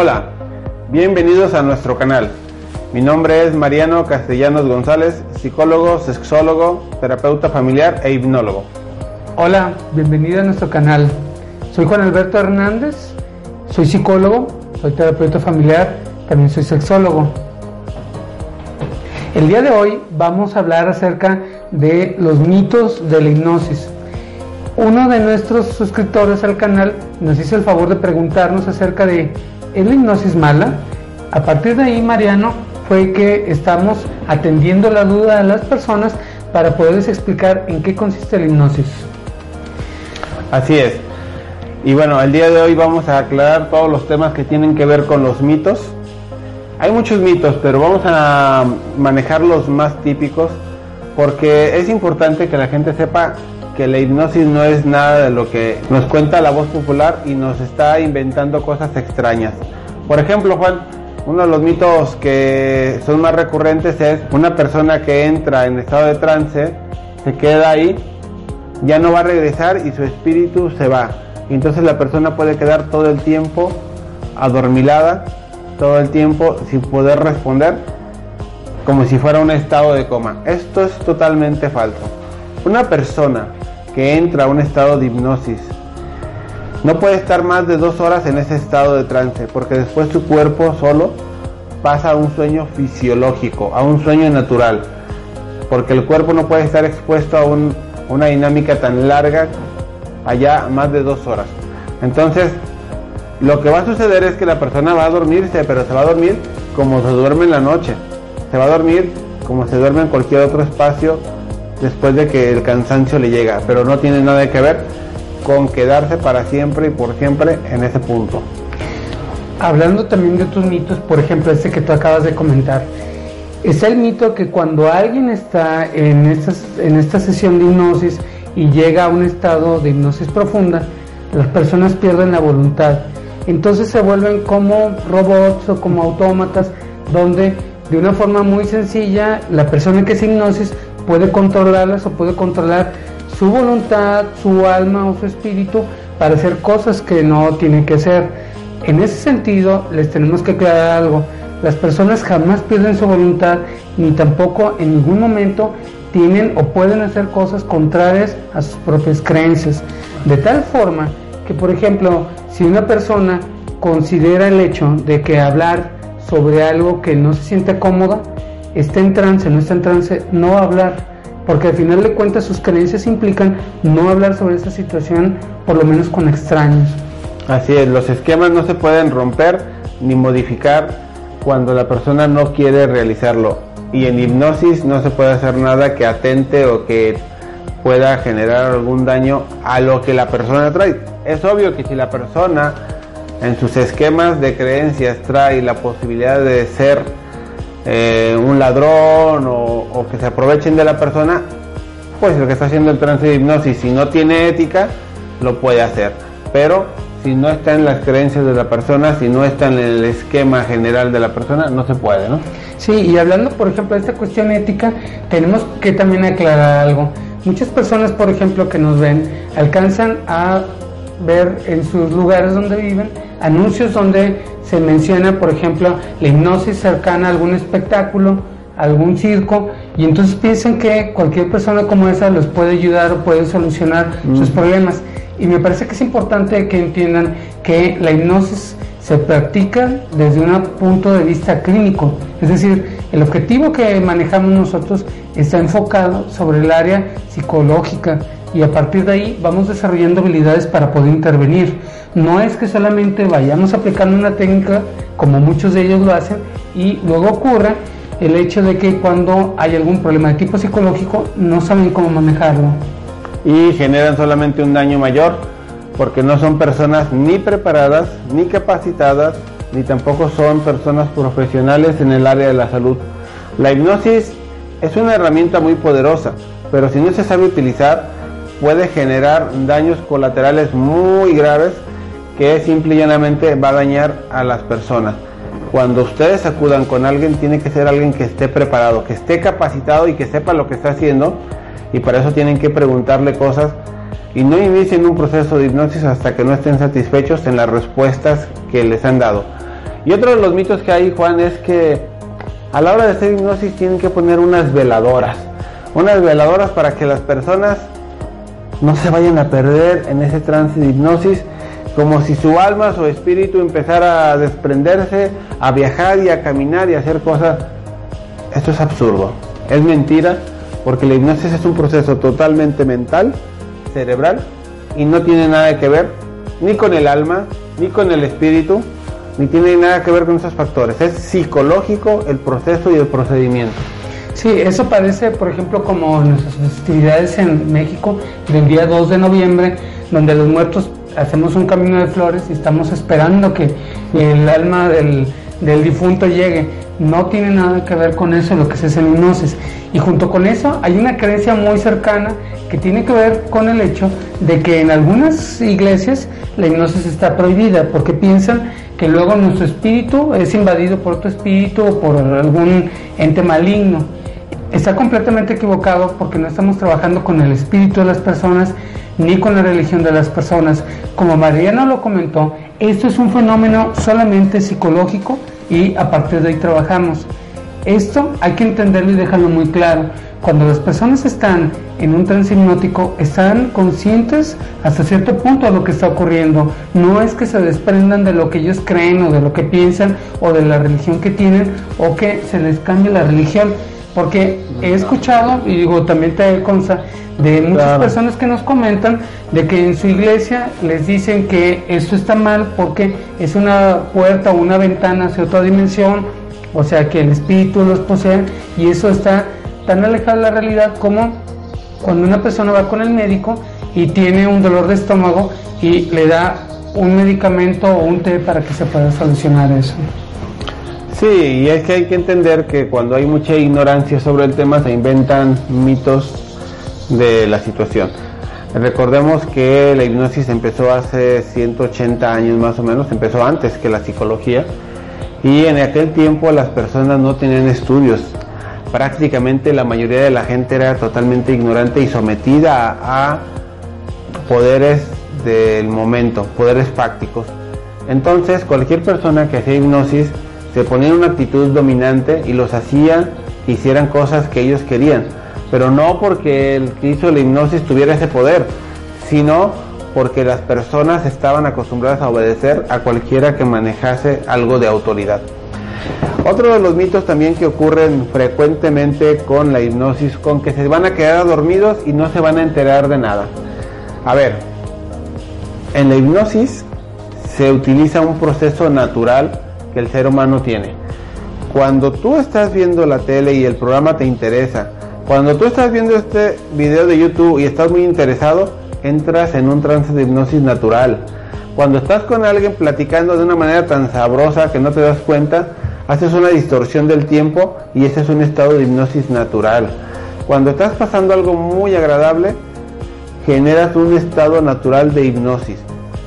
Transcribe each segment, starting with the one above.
Hola, bienvenidos a nuestro canal. Mi nombre es Mariano Castellanos González, psicólogo, sexólogo, terapeuta familiar e hipnólogo. Hola, bienvenido a nuestro canal. Soy Juan Alberto Hernández, soy psicólogo, soy terapeuta familiar, también soy sexólogo. El día de hoy vamos a hablar acerca de los mitos de la hipnosis. Uno de nuestros suscriptores al canal nos hizo el favor de preguntarnos acerca de ¿es la hipnosis mala? A partir de ahí, Mariano, fue que estamos atendiendo la duda de las personas para poderles explicar en qué consiste la hipnosis. Así es. Y bueno, el día de hoy vamos a aclarar todos los temas que tienen que ver con los mitos. Hay muchos mitos, pero vamos a manejar los más típicos porque es importante que la gente sepa que la hipnosis no es nada de lo que nos cuenta la voz popular y nos está inventando cosas extrañas. Por ejemplo, Juan, uno de los mitos que son más recurrentes es una persona que entra en estado de trance, se queda ahí, ya no va a regresar y su espíritu se va. Entonces la persona puede quedar todo el tiempo adormilada, todo el tiempo sin poder responder, como si fuera un estado de coma. Esto es totalmente falso. Una persona que entra a un estado de hipnosis. No puede estar más de dos horas en ese estado de trance, porque después su cuerpo solo pasa a un sueño fisiológico, a un sueño natural, porque el cuerpo no puede estar expuesto a una dinámica tan larga allá más de dos horas. Entonces, lo que va a suceder es que la persona va a dormirse, pero se va a dormir como se duerme en la noche. Se va a dormir como se duerme en cualquier otro espacio después de que el cansancio le llega, pero no tiene nada que ver con quedarse para siempre y por siempre en ese punto. Hablando también de otros mitos, por ejemplo, este que tú acabas de comentar, es el mito que cuando alguien está en, estas, en esta sesión de hipnosis y llega a un estado de hipnosis profunda, las personas pierden la voluntad. Entonces se vuelven como robots o como autómatas, donde de una forma muy sencilla la persona que es hipnosis puede controlarlas o puede controlar su voluntad, su alma o su espíritu para hacer cosas que no tienen que hacer. En ese sentido, les tenemos que aclarar algo. Las personas jamás pierden su voluntad ni tampoco en ningún momento tienen o pueden hacer cosas contrarias a sus propias creencias. De tal forma que, por ejemplo, si una persona considera el hecho de que hablar sobre algo que no se siente cómoda, está en trance, no está en trance, no hablar, porque al final de cuentas sus creencias implican no hablar sobre esa situación, por lo menos con extraños. Así es, los esquemas no se pueden romper ni modificar cuando la persona no quiere realizarlo. Y en hipnosis no se puede hacer nada que atente o que pueda generar algún daño a lo que la persona trae. Es obvio que si la persona en sus esquemas de creencias trae la posibilidad de ser eh, un ladrón o, que se aprovechen de la persona, pues lo que está haciendo el trance de hipnosis, si no tiene ética, lo puede hacer. Pero si no está en las creencias de la persona, si no está en el esquema general de la persona, no se puede, ¿no? Sí, y hablando, por ejemplo, de esta cuestión ética, tenemos que también aclarar algo. Muchas personas, por ejemplo, que nos ven, alcanzan a ver en sus lugares donde viven anuncios donde se menciona, por ejemplo, la hipnosis cercana a algún espectáculo, algún circo, y entonces piensan que cualquier persona como esa los puede ayudar o puede solucionar sus mm. problemas. Y me parece que es importante que entiendan que la hipnosis se practica desde un punto de vista clínico, es decir, el objetivo que manejamos nosotros está enfocado sobre el área psicológica y a partir de ahí vamos desarrollando habilidades para poder intervenir. No es que solamente vayamos aplicando una técnica como muchos de ellos lo hacen y luego ocurre el hecho de que cuando hay algún problema de tipo psicológico no saben cómo manejarlo. Y generan solamente un daño mayor porque no son personas ni preparadas, ni capacitadas, ni tampoco son personas profesionales en el área de la salud. La hipnosis es una herramienta muy poderosa, pero si no se sabe utilizar, puede generar daños colaterales muy graves que simple y llanamente va a dañar a las personas. Cuando ustedes acudan con alguien, tiene que ser alguien que esté preparado, que esté capacitado y que sepa lo que está haciendo. Y para eso tienen que preguntarle cosas y no inicien un proceso de hipnosis hasta que no estén satisfechos en las respuestas que les han dado. Y otro de los mitos que hay, Juan, es que a la hora de hacer hipnosis tienen que poner unas veladoras. Unas veladoras para que las personas no se vayan a perder en ese trance de hipnosis, como si su alma, su espíritu empezara a desprenderse, a viajar y a caminar y a hacer cosas. Esto es absurdo, es mentira, porque la hipnosis es un proceso totalmente mental, cerebral, y no tiene nada que ver ni con el alma, ni con el espíritu, ni tiene nada que ver con esos factores. Es psicológico el proceso y el procedimiento. Sí, eso parece, por ejemplo, como nuestras festividades en México del día 2 de noviembre, donde los muertos hacemos un camino de flores y estamos esperando que el alma del, difunto llegue. No tiene nada que ver con eso lo que hace en hipnosis. Y junto con eso hay una creencia muy cercana que tiene que ver con el hecho de que en algunas iglesias la hipnosis está prohibida porque piensan que luego nuestro espíritu es invadido por otro espíritu o por algún ente maligno. Está completamente equivocado porque no estamos trabajando con el espíritu de las personas ni con la religión de las personas. Como Mariana lo comentó, esto es un fenómeno solamente psicológico y a partir de ahí trabajamos. Esto hay que entenderlo y dejarlo muy claro. Cuando las personas están en un trance hipnótico, están conscientes hasta cierto punto de lo que está ocurriendo. No es que se desprendan de lo que ellos creen o de lo que piensan o de la religión que tienen o que se les cambie la religión. Porque he escuchado, y digo, también te consta, de muchas personas que nos comentan de que en su iglesia les dicen que esto está mal porque es una puerta o una ventana hacia otra dimensión, o sea que el espíritu los posee y eso está tan alejado de la realidad como cuando una persona va con el médico y tiene un dolor de estómago y le da un medicamento o un té para que se pueda solucionar eso. Sí, y es que hay que entender que cuando hay mucha ignorancia sobre el tema se inventan mitos de la situación. Recordemos que la hipnosis empezó hace 180 años más o menos, empezó antes que la psicología y en aquel tiempo las personas no tenían estudios. Prácticamente la mayoría de la gente era totalmente ignorante y sometida a, poderes del momento, poderes fácticos. Entonces cualquier persona que hacía hipnosis se ponía en una actitud dominante y los hacía que hicieran cosas que ellos querían pero no porque el que hizo la hipnosis tuviera ese poder, sino porque las personas estaban acostumbradas a obedecer a cualquiera que manejase algo de autoridad. Otro de los mitos también que ocurren frecuentemente con la hipnosis, con que se van a quedar dormidos y no se van a enterar de nada. A ver, en la hipnosis se utiliza un proceso natural que el ser humano tiene. Cuando tú estás viendo la tele y el programa te interesa, cuando tú estás viendo este video de YouTube y estás muy interesado, entras en un trance de hipnosis natural. Cuando estás con alguien platicando de una manera tan sabrosa que no te das cuenta, haces una distorsión del tiempo y ese es un estado de hipnosis natural. Cuando estás pasando algo muy agradable, generas un estado natural de hipnosis.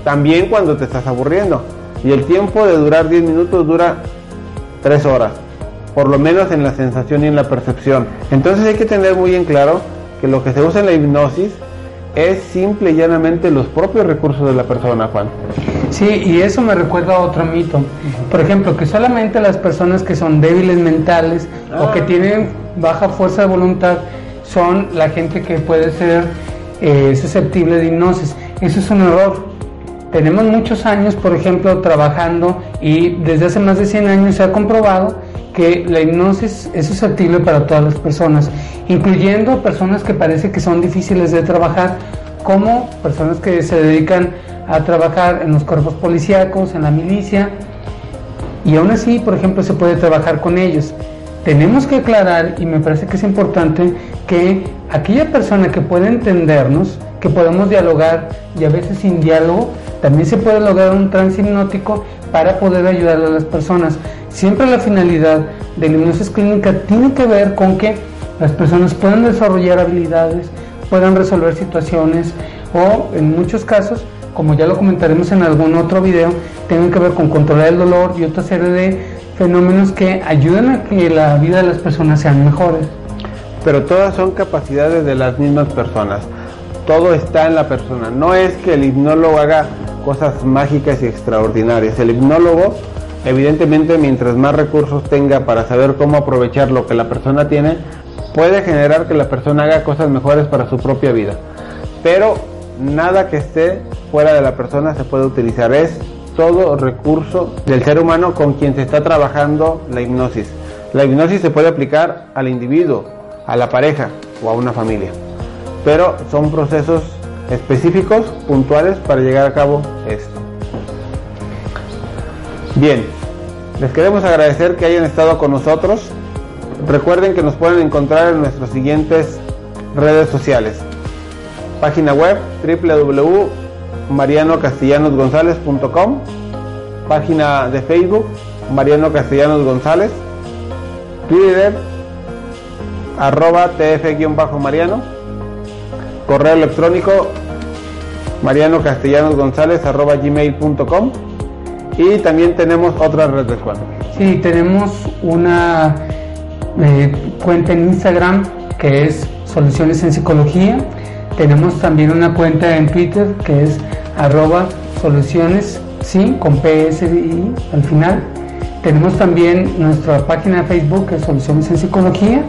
También cuando te estás aburriendo. Y el tiempo de durar 10 minutos dura 3 horas por lo menos en la sensación y en la percepción. Entonces hay que tener muy en claro que lo que se usa en la hipnosis es simple y llanamente los propios recursos de la persona, Juan. Sí, y eso me recuerda a otro mito. Por ejemplo, que solamente las personas que son débiles mentales o que ah. tienen baja fuerza de voluntad son la gente que puede ser eh, susceptible de hipnosis. Eso es un error. Tenemos muchos años, por ejemplo, trabajando y desde hace más de 100 años se ha comprobado que la hipnosis es susceptible para todas las personas, incluyendo personas que parece que son difíciles de trabajar, como personas que se dedican a trabajar en los cuerpos policíacos, en la milicia, y aún así, por ejemplo, se puede trabajar con ellos. Tenemos que aclarar, y me parece que es importante, que aquella persona que puede entendernos, que podemos dialogar, y a veces sin diálogo, también se puede lograr un trance hipnótico para poder ayudar a las personas. Siempre la finalidad de la hipnosis clínica tiene que ver con que las personas puedan desarrollar habilidades, puedan resolver situaciones o en muchos casos, como ya lo comentaremos en algún otro video, tienen que ver con controlar el dolor y otra serie de fenómenos que ayudan a que la vida de las personas sean mejores. Pero todas son capacidades de las mismas personas. Todo está en la persona. No es que el hipnólogo haga cosas mágicas y extraordinarias. El hipnólogo Evidentemente, mientras más recursos tenga para saber cómo aprovechar lo que la persona tiene, puede generar que la persona haga cosas mejores para su propia vida. Pero nada que esté fuera de la persona se puede utilizar. Es todo recurso del ser humano con quien se está trabajando la hipnosis. La hipnosis se puede aplicar al individuo, a la pareja o a una familia. Pero son procesos específicos, puntuales para llegar a cabo esto. Bien, les queremos agradecer que hayan estado con nosotros. Recuerden que nos pueden encontrar en nuestras siguientes redes sociales. Página web www.marianocastellanosgonzalez.com Página de Facebook Mariano Castellanos González Twitter arroba tf-mariano correo electrónico mariano castellanos gonzález arroba gmail.com y también tenemos otras redes cuando sí tenemos una eh, cuenta en Instagram que es soluciones en psicología. Tenemos también una cuenta en Twitter que es arroba soluciones sí con PSI al final tenemos también nuestra página de Facebook que es Soluciones en Psicología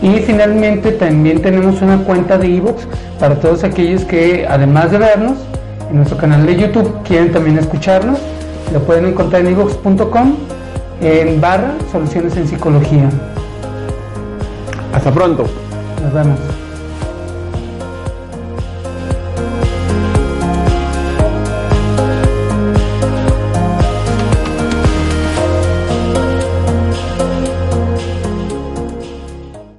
y finalmente también tenemos una cuenta de ebooks para todos aquellos que además de vernos en nuestro canal de YouTube quieren también escucharnos. Lo pueden encontrar en ebooks.com en barra Soluciones en Psicología. Hasta pronto. Nos vemos.